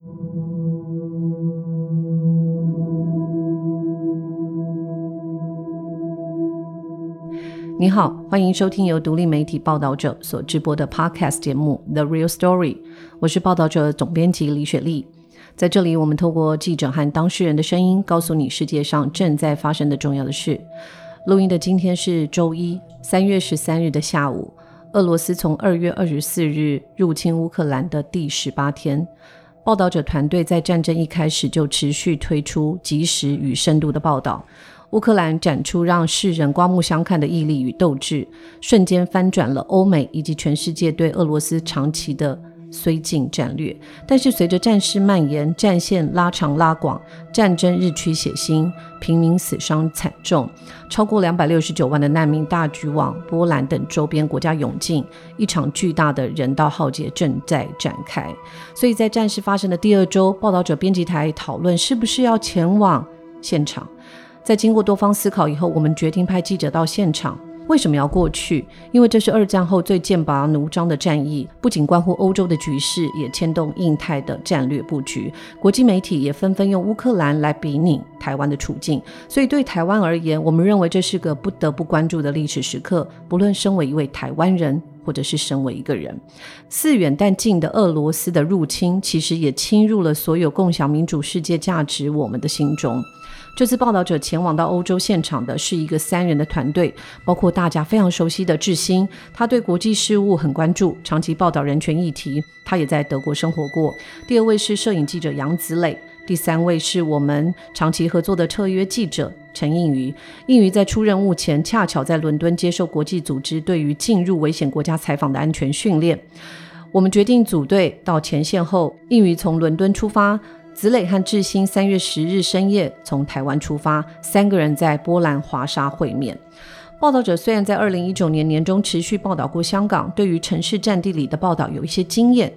你好，欢迎收听由独立媒体报道者所直播的 Podcast 节目《The Real Story》。我是报道者总编辑李雪莉。在这里，我们透过记者和当事人的声音，告诉你世界上正在发生的重要的事。录音的今天是周一，三月十三日的下午。俄罗斯从二月二十四日入侵乌克兰的第十八天，报道者团队在战争一开始就持续推出及时与深度的报道。乌克兰展出让世人刮目相看的毅力与斗志，瞬间翻转了欧美以及全世界对俄罗斯长期的绥靖战略。但是，随着战事蔓延，战线拉长拉广，战争日趋血腥，平民死伤惨重，超过两百六十九万的难民大举往波兰等周边国家涌进，一场巨大的人道浩劫正在展开。所以在战事发生的第二周，报道者编辑台讨论是不是要前往现场。在经过多方思考以后，我们决定派记者到现场。为什么要过去？因为这是二战后最剑拔弩张的战役，不仅关乎欧洲的局势，也牵动印太的战略布局。国际媒体也纷纷用乌克兰来比拟台湾的处境。所以对台湾而言，我们认为这是个不得不关注的历史时刻。不论身为一位台湾人，或者是身为一个人，似远但近的俄罗斯的入侵，其实也侵入了所有共享民主世界价值我们的心中。这次报道者前往到欧洲现场的是一个三人的团队，包括大家非常熟悉的志新，他对国际事务很关注，长期报道人权议题，他也在德国生活过。第二位是摄影记者杨子磊，第三位是我们长期合作的特约记者陈应瑜。应瑜在出任务前，恰巧在伦敦接受国际组织对于进入危险国家采访的安全训练。我们决定组队到前线后，应瑜从伦敦出发。子磊和志鑫三月十日深夜从台湾出发，三个人在波兰华沙会面。报道者虽然在二零一九年年中持续报道过香港，对于城市战地里的报道有一些经验。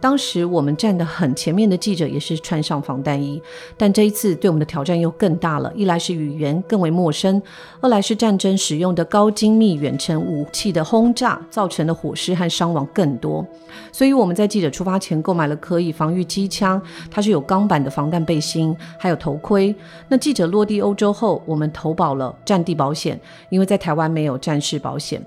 当时我们站得很前面的记者也是穿上防弹衣，但这一次对我们的挑战又更大了。一来是语言更为陌生，二来是战争使用的高精密远程武器的轰炸造成的火势和伤亡更多。所以我们在记者出发前购买了可以防御机枪，它是有钢板的防弹背心，还有头盔。那记者落地欧洲后，我们投保了战地保险，因为在台湾没有战事保险。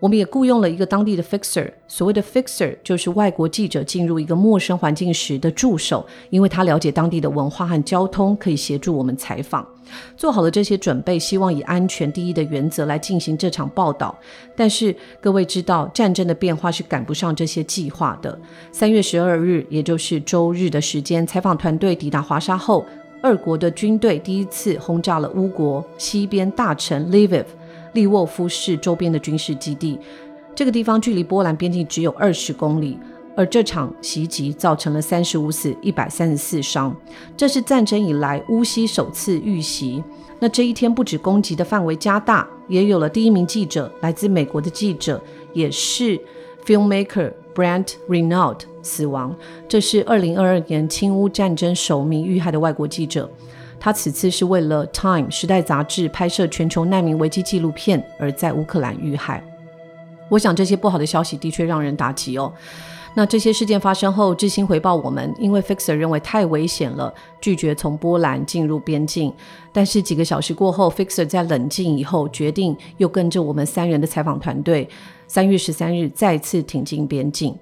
我们也雇佣了一个当地的 fixer，所谓的 fixer 就是外国记者进入一个陌生环境时的助手，因为他了解当地的文化和交通，可以协助我们采访。做好了这些准备，希望以安全第一的原则来进行这场报道。但是各位知道，战争的变化是赶不上这些计划的。三月十二日，也就是周日的时间，采访团队抵达华沙后，二国的军队第一次轰炸了乌国西边大城 Lviv。利沃夫市周边的军事基地，这个地方距离波兰边境只有二十公里。而这场袭击造成了三十五死、一百三十四伤，这是战争以来乌西首次遇袭。那这一天不止攻击的范围加大，也有了第一名记者，来自美国的记者，也是 filmmaker Brent Renaud 死亡。这是二零二二年侵乌战争首名遇害的外国记者。他此次是为了《Time》时代杂志拍摄全球难民危机纪录片，而在乌克兰遇害。我想这些不好的消息的确让人打击哦。那这些事件发生后，志新回报我们，因为 Fixer 认为太危险了，拒绝从波兰进入边境。但是几个小时过后，Fixer 在冷静以后，决定又跟着我们三人的采访团队，三月十三日再次挺进边境。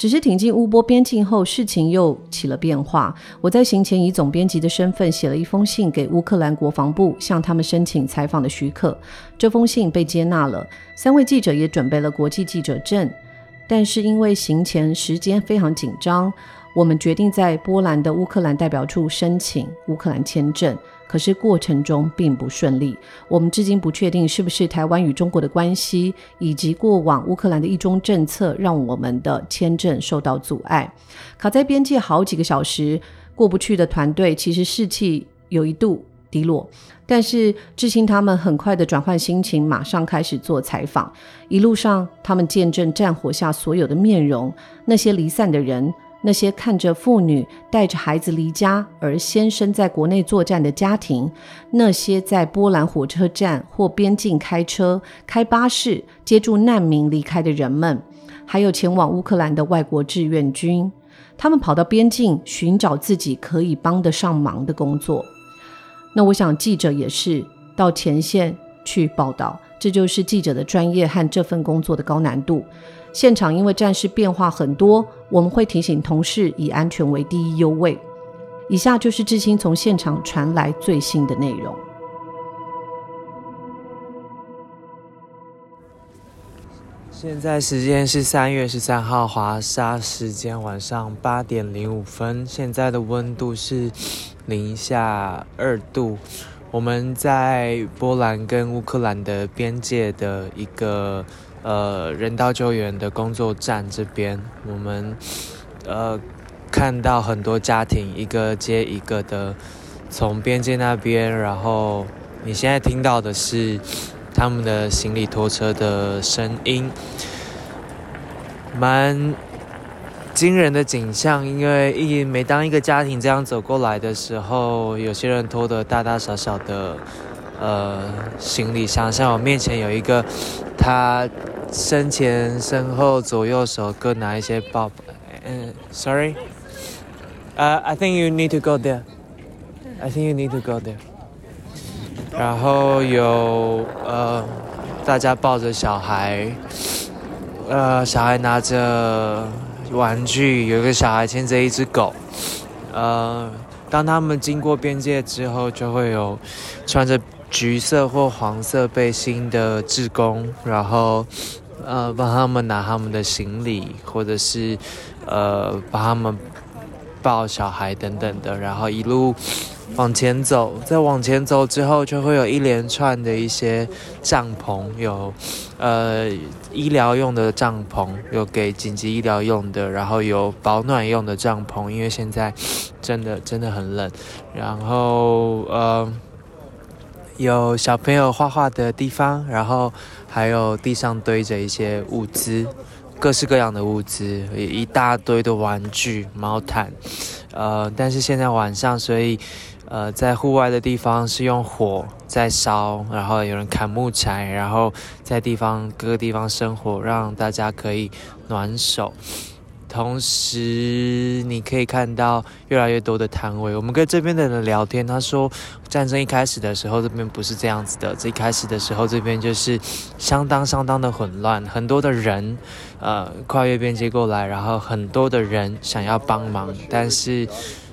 只是挺进乌波边境后，事情又起了变化。我在行前以总编辑的身份写了一封信给乌克兰国防部，向他们申请采访的许可。这封信被接纳了，三位记者也准备了国际记者证。但是因为行前时间非常紧张，我们决定在波兰的乌克兰代表处申请乌克兰签证。可是过程中并不顺利，我们至今不确定是不是台湾与中国的关系，以及过往乌克兰的一中政策让我们的签证受到阻碍，卡在边界好几个小时过不去的团队，其实士气有一度低落。但是志兴他们很快的转换心情，马上开始做采访。一路上，他们见证战火下所有的面容，那些离散的人。那些看着妇女带着孩子离家而先生在国内作战的家庭，那些在波兰火车站或边境开车、开巴士接住难民离开的人们，还有前往乌克兰的外国志愿军，他们跑到边境寻找自己可以帮得上忙的工作。那我想记者也是到前线去报道，这就是记者的专业和这份工作的高难度。现场因为战事变化很多，我们会提醒同事以安全为第一优位。以下就是志清从现场传来最新的内容。现在时间是三月十三号华沙时间晚上八点零五分，现在的温度是零下二度。我们在波兰跟乌克兰的边界的一个呃人道救援的工作站这边，我们呃看到很多家庭一个接一个的从边界那边，然后你现在听到的是。他们的行李拖车的声音，蛮惊人的景象。因为一每当一个家庭这样走过来的时候，有些人拖的大大小小的呃行李箱，像我面前有一个，他身前身后左右手各拿一些包。嗯，Sorry，呃，I think you need to go there. I think you need to go there. 然后有呃，大家抱着小孩，呃，小孩拿着玩具，有一个小孩牵着一只狗，呃，当他们经过边界之后，就会有穿着橘色或黄色背心的志工，然后呃，帮他们拿他们的行李，或者是呃，帮他们抱小孩等等的，然后一路。往前走，再往前走之后，就会有一连串的一些帐篷，有呃医疗用的帐篷，有给紧急医疗用的，然后有保暖用的帐篷，因为现在真的真的很冷。然后呃有小朋友画画的地方，然后还有地上堆着一些物资，各式各样的物资，一大堆的玩具、毛毯。呃，但是现在晚上，所以。呃，在户外的地方是用火在烧，然后有人砍木柴，然后在地方各个地方生火，让大家可以暖手。同时，你可以看到越来越多的摊位。我们跟这边的人聊天，他说，战争一开始的时候，这边不是这样子的。最开始的时候，这边就是相当相当的混乱，很多的人，呃，跨越边界过来，然后很多的人想要帮忙，但是。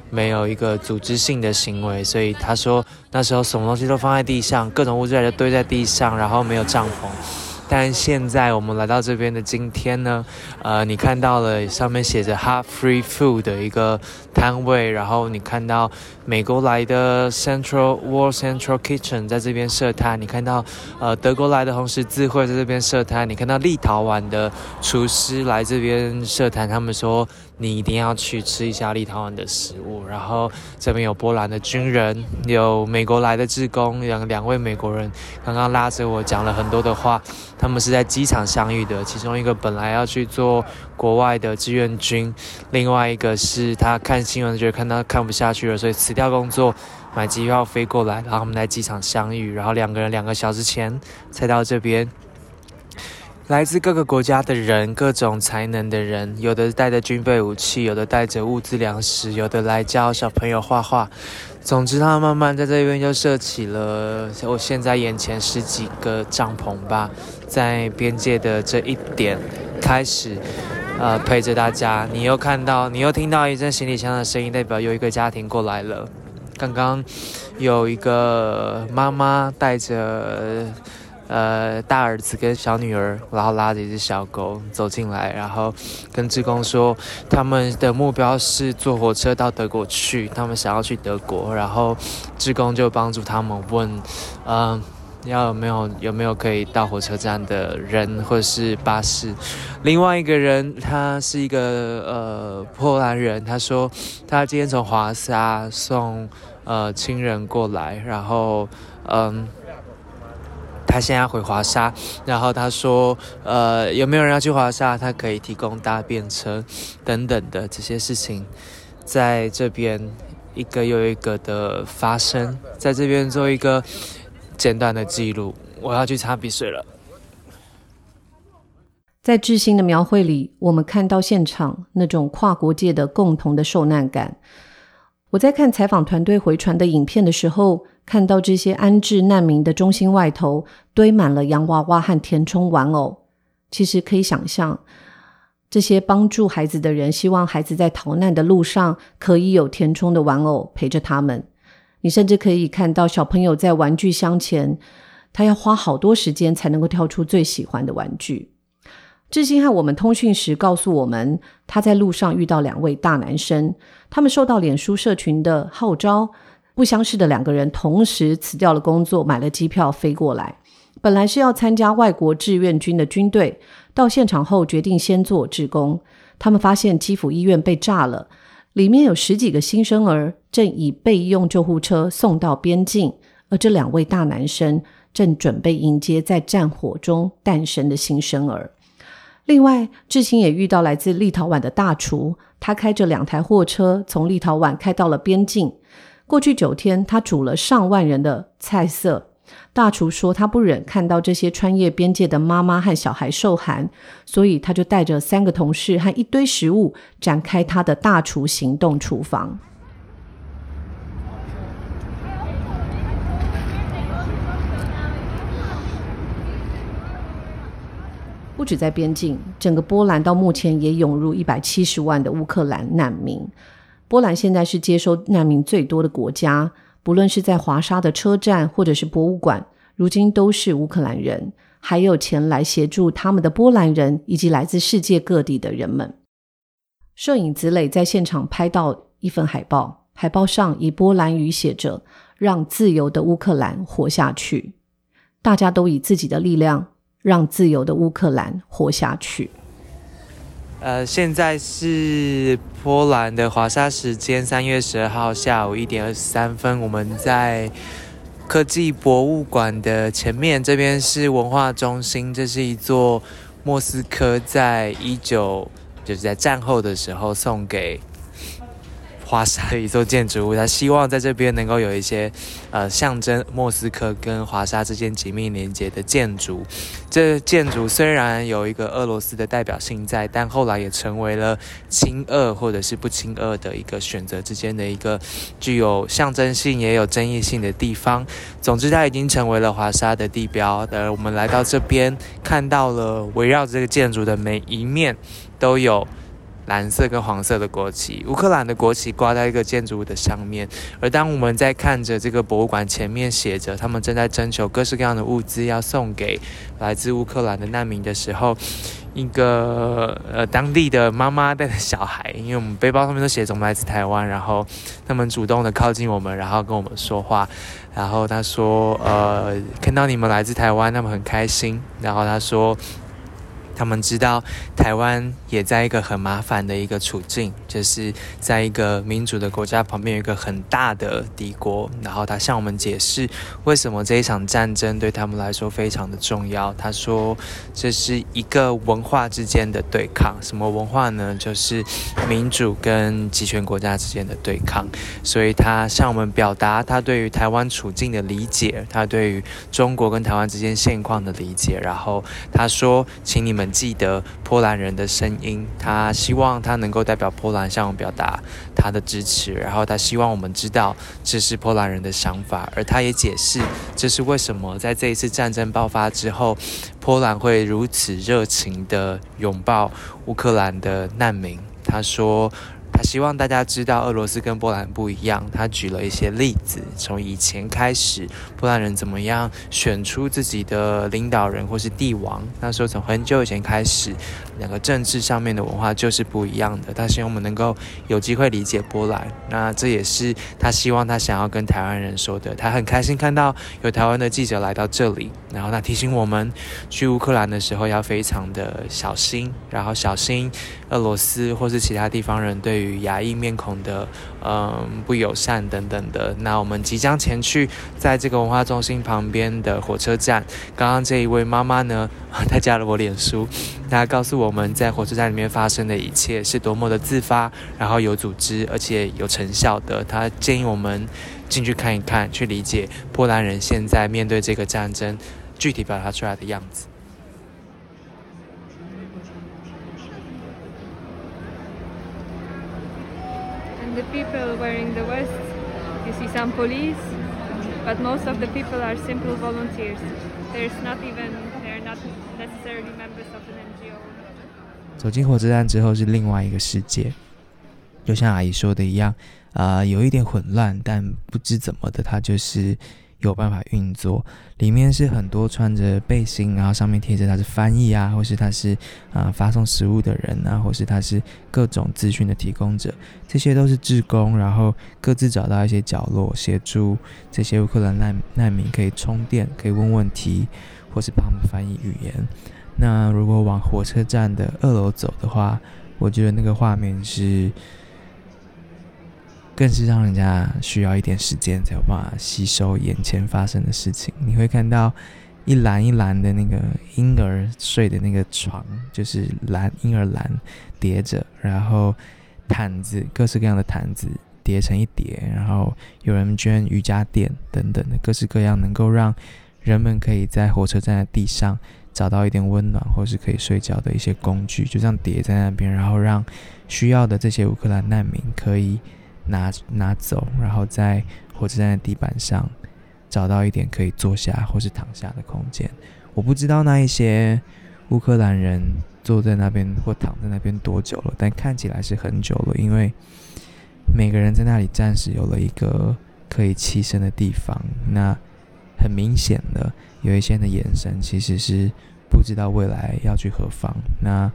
没有一个组织性的行为，所以他说那时候什么东西都放在地上，各种物资就堆在地上，然后没有帐篷。但现在我们来到这边的今天呢，呃，你看到了上面写着 “Half Free Food” 的一个摊位，然后你看到美国来的 Central World Central Kitchen 在这边设摊，你看到呃德国来的红十字会在这边设摊，你看到立陶宛的厨师来这边设摊，他们说。你一定要去吃一下立陶宛的食物，然后这边有波兰的军人，有美国来的志工，两两位美国人刚刚拉着我讲了很多的话，他们是在机场相遇的，其中一个本来要去做国外的志愿军，另外一个是他看新闻觉得看他看不下去了，所以辞掉工作，买机票飞过来，然后我们在机场相遇，然后两个人两个小时前才到这边。来自各个国家的人，各种才能的人，有的带着军备武器，有的带着物资粮食，有的来教小朋友画画。总之，他慢慢在这边就设起了我现在眼前十几个帐篷吧，在边界的这一点开始，呃，陪着大家。你又看到，你又听到一阵行李箱的声音，代表有一个家庭过来了。刚刚有一个妈妈带着。呃，大儿子跟小女儿，然后拉着一只小狗走进来，然后跟志工说，他们的目标是坐火车到德国去，他们想要去德国，然后志工就帮助他们问，嗯，要有没有有没有可以到火车站的人或者是巴士。另外一个人，他是一个呃波兰人，他说他今天从华沙送呃亲人过来，然后嗯。他现在回华沙，然后他说：“呃，有没有人要去华沙？他可以提供搭便车等等的这些事情，在这边一个又一个的发生，在这边做一个简短的记录。我要去擦鼻水了。”在志新的描绘里，我们看到现场那种跨国界的共同的受难感。我在看采访团队回传的影片的时候，看到这些安置难民的中心外头堆满了洋娃娃和填充玩偶。其实可以想象，这些帮助孩子的人希望孩子在逃难的路上可以有填充的玩偶陪着他们。你甚至可以看到小朋友在玩具箱前，他要花好多时间才能够挑出最喜欢的玩具。志兴和我们通讯时告诉我们，他在路上遇到两位大男生，他们受到脸书社群的号召，不相识的两个人同时辞掉了工作，买了机票飞过来。本来是要参加外国志愿军的军队，到现场后决定先做志工。他们发现基辅医院被炸了，里面有十几个新生儿正以备用救护车送到边境，而这两位大男生正准备迎接在战火中诞生的新生儿。另外，志清也遇到来自立陶宛的大厨，他开着两台货车从立陶宛开到了边境。过去九天，他煮了上万人的菜色。大厨说，他不忍看到这些穿越边界的妈妈和小孩受寒，所以他就带着三个同事和一堆食物，展开他的大厨行动厨房。不止在边境，整个波兰到目前也涌入一百七十万的乌克兰难民。波兰现在是接收难民最多的国家。不论是在华沙的车站，或者是博物馆，如今都是乌克兰人，还有前来协助他们的波兰人，以及来自世界各地的人们。摄影子磊在现场拍到一份海报，海报上以波兰语写着：“让自由的乌克兰活下去。”大家都以自己的力量，让自由的乌克兰活下去。呃，现在是波兰的华沙时间三月十二号下午一点二十三分，我们在科技博物馆的前面，这边是文化中心，这是一座莫斯科在一九就是在战后的时候送给。华沙的一座建筑物，他希望在这边能够有一些，呃，象征莫斯科跟华沙之间紧密连接的建筑。这建筑虽然有一个俄罗斯的代表性在，但后来也成为了亲俄或者是不亲俄的一个选择之间的一个具有象征性也有争议性的地方。总之，它已经成为了华沙的地标。而我们来到这边，看到了围绕这个建筑的每一面都有。蓝色跟黄色的国旗，乌克兰的国旗挂在一个建筑物的上面。而当我们在看着这个博物馆前面写着他们正在征求各式各样的物资要送给来自乌克兰的难民的时候，一个呃当地的妈妈带着小孩，因为我们背包上面都写着我们来自台湾，然后他们主动的靠近我们，然后跟我们说话。然后他说：“呃，看到你们来自台湾，他们很开心。”然后他说。他们知道台湾也在一个很麻烦的一个处境，就是在一个民主的国家旁边有一个很大的敌国。然后他向我们解释为什么这一场战争对他们来说非常的重要。他说这是一个文化之间的对抗，什么文化呢？就是民主跟集权国家之间的对抗。所以他向我们表达他对于台湾处境的理解，他对于中国跟台湾之间现况的理解。然后他说，请你们。记得波兰人的声音，他希望他能够代表波兰向我表达他的支持，然后他希望我们知道这是波兰人的想法，而他也解释这是为什么在这一次战争爆发之后，波兰会如此热情的拥抱乌克兰的难民。他说。他希望大家知道，俄罗斯跟波兰不一样。他举了一些例子，从以前开始，波兰人怎么样选出自己的领导人或是帝王。那时候从很久以前开始，两个政治上面的文化就是不一样的。他希望我们能够有机会理解波兰。那这也是他希望他想要跟台湾人说的。他很开心看到有台湾的记者来到这里，然后他提醒我们去乌克兰的时候要非常的小心，然后小心俄罗斯或是其他地方人对于。与亚裔面孔的，嗯，不友善等等的。那我们即将前去，在这个文化中心旁边的火车站。刚刚这一位妈妈呢，她加了我脸书，她告诉我我们在火车站里面发生的一切是多么的自发然后有组织而且有成效的他建议我们进去看一看去理解波兰人现在面对这个战争具体表达出来的样子 people wearing the west you see some police but most of the people are simple volunteers there's not even they're not necessarily members of an ngo 走进火车站之后是另外一个世界，就像阿姨说的一样，啊、有一点混乱，但不知怎么的，它就是有办法运作。里面是很多穿着背心，然后上面贴着他是翻译啊，或是他是啊、发送食物的人啊，或是他是各种资讯的提供者，这些都是志工，然后各自找到一些角落，协助这些乌克兰难难民可以充电，可以问问题，或是帮他们翻译语言。那如果往火车站的二楼走的话，我觉得那个画面是，更是让人家需要一点时间才有办法吸收眼前发生的事情。你会看到一栏一栏的那个婴儿睡的那个床，就是蓝婴儿蓝叠着，然后毯子各式各样的毯子叠成一叠，然后有人捐瑜伽垫等等的各式各样，能够让人们可以在火车站的地上。找到一点温暖或是可以睡觉的一些工具，就这样叠在那边，然后让需要的这些乌克兰难民可以拿拿走，然后在火车站的地板上找到一点可以坐下或是躺下的空间。我不知道那一些乌克兰人坐在那边或躺在那边多久了，但看起来是很久了，因为每个人在那里暂时有了一个可以栖身的地方。那很明显的，有一些人的眼神其实是不知道未来要去何方。那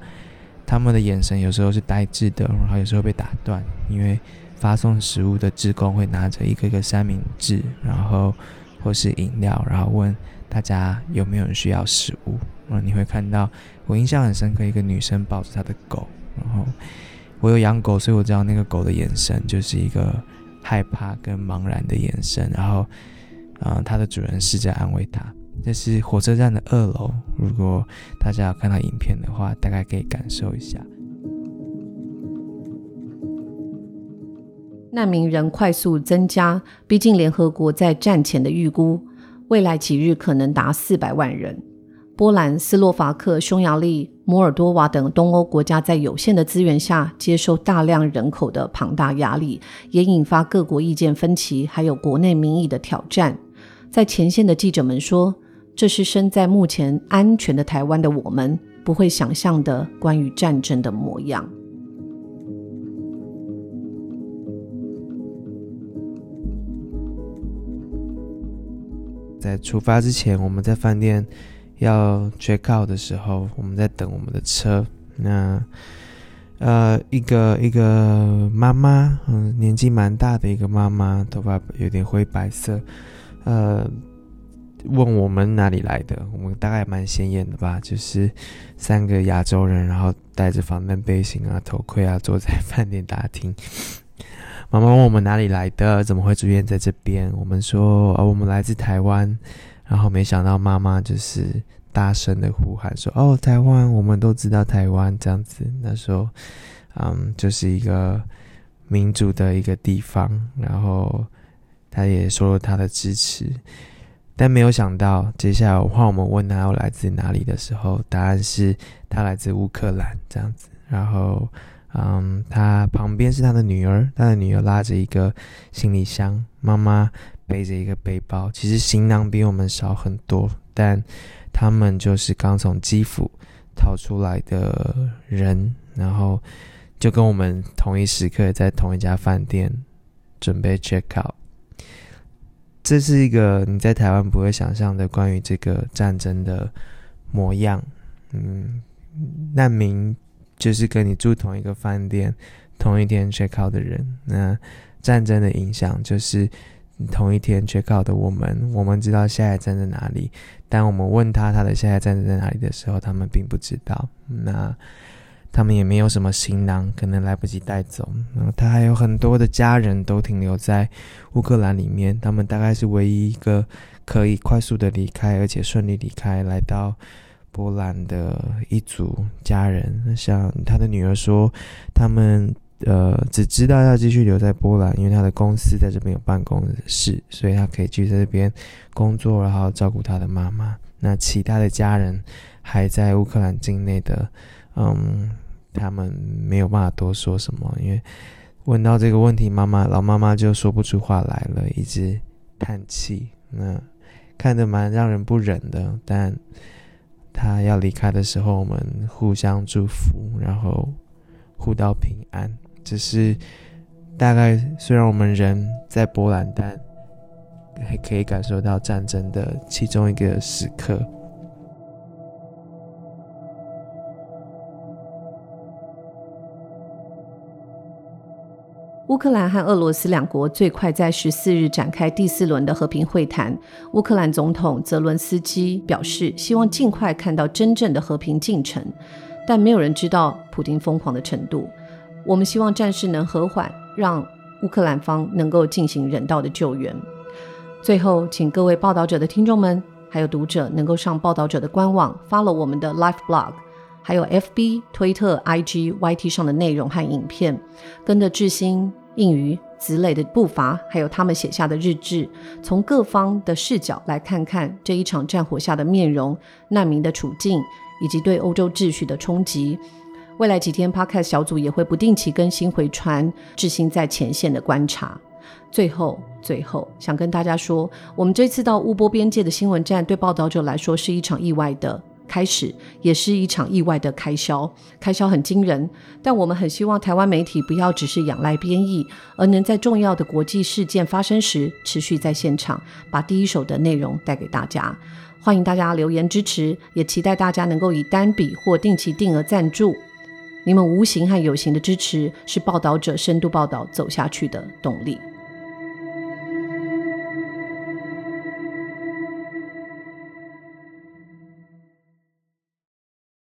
他们的眼神有时候是呆滞的，然后有时候被打断，因为发送食物的职工会拿着一个个三明治，然后或是饮料，然后问大家有没有人需要食物。然后你会看到，我印象很深刻，一个女生抱着她的狗，然后我有养狗，所以我知道那个狗的眼神就是一个害怕跟茫然的眼神，然后。啊、它的主人试着安慰它。这是火车站的二楼，如果大家有看到影片的话，大概可以感受一下。难民人快速增加，逼近联合国在战前的预估，未来几日可能达四百万人。波兰、斯洛伐克、匈牙利、摩尔多瓦等东欧国家在有限的资源下接受大量人口的庞大压力，也引发各国意见分歧，还有国内民意的挑战。在前线的记者们说，这是身在目前安全的台湾的我们不会想象的关于战争的模样。在出发之前，我们在饭店要 check out 的时候，我们在等我们的车。那呃，一个一个妈妈，嗯，年纪蛮大的一个妈妈，头发有点灰白色，呃，问我们哪里来的，我们大概蛮显眼的吧，就是三个亚洲人，然后戴着防弹背心啊、头盔啊，坐在饭店大厅。妈妈问我们哪里来的，怎么会出现在这边？我们说，哦，我们来自台湾。然后没想到妈妈就是大声的呼喊说：“哦，台湾，我们都知道台湾这样子。”那时候，嗯，就是一个民主的一个地方。然后他也说了他的支持，但没有想到，接下来换我们问他要来自哪里的时候，答案是他来自乌克兰这样子。然后。嗯，他旁边是他的女儿，他的女儿拉着一个行李箱，妈妈背着一个背包。其实行囊比我们少很多，但他们就是刚从基辅逃出来的人，然后就跟我们同一时刻在同一家饭店准备 check out。这是一个你在台湾不会想象的关于这个战争的模样。嗯，难民。就是跟你住同一个饭店、同一天却靠的人，那战争的影响就是同一天却靠的我们，我们知道下一站在哪里，但我们问他他的下一站在哪里的时候，他们并不知道。那他们也没有什么行囊，可能来不及带走。然后他还有很多的家人都停留在乌克兰里面，他们大概是唯一一个可以快速的离开，而且顺利离开，来到。波兰的一组家人，像他的女儿说，他们呃只知道要继续留在波兰，因为他的公司在这边有办公室，所以他可以继续在这边工作，然后照顾他的妈妈。那其他的家人还在乌克兰境内的，嗯，他们没有办法多说什么，因为问到这个问题，妈妈老妈妈就说不出话来了，一直叹气。那看得蛮让人不忍的，但她要离开的时候，我们互相祝福，然后互道平安。只是大概虽然我们人在波兰，但还可以感受到战争的其中一个时刻。乌克兰和俄罗斯两国最快在十四日展开第四轮的和平会谈。乌克兰总统泽伦斯基表示，希望尽快看到真正的和平进程，但没有人知道普京疯狂的程度。我们希望战事能和缓，让乌克兰方能够进行人道的救援。最后，请各位报道者的听众们还有读者能够上报道者的官网，follow 我们的 Live Blog。还有 FB、推特、IG、YT 上的内容和影片，跟着志兴、应于、子磊的步伐，还有他们写下的日志，从各方的视角来看看这一场战火下的面容、难民的处境，以及对欧洲秩序的冲击。未来几天，Podcast 小组也会不定期更新回传志兴在前线的观察。最后，最后想跟大家说，我们这次到乌波边界的新闻站，对报道者来说是一场意外的。开始也是一场意外的开销，开销很惊人。但我们很希望台湾媒体不要只是仰赖编译，而能在重要的国际事件发生时，持续在现场把第一手的内容带给大家。欢迎大家留言支持，也期待大家能够以单笔或定期定额赞助。你们无形和有形的支持，是报道者深度报道走下去的动力。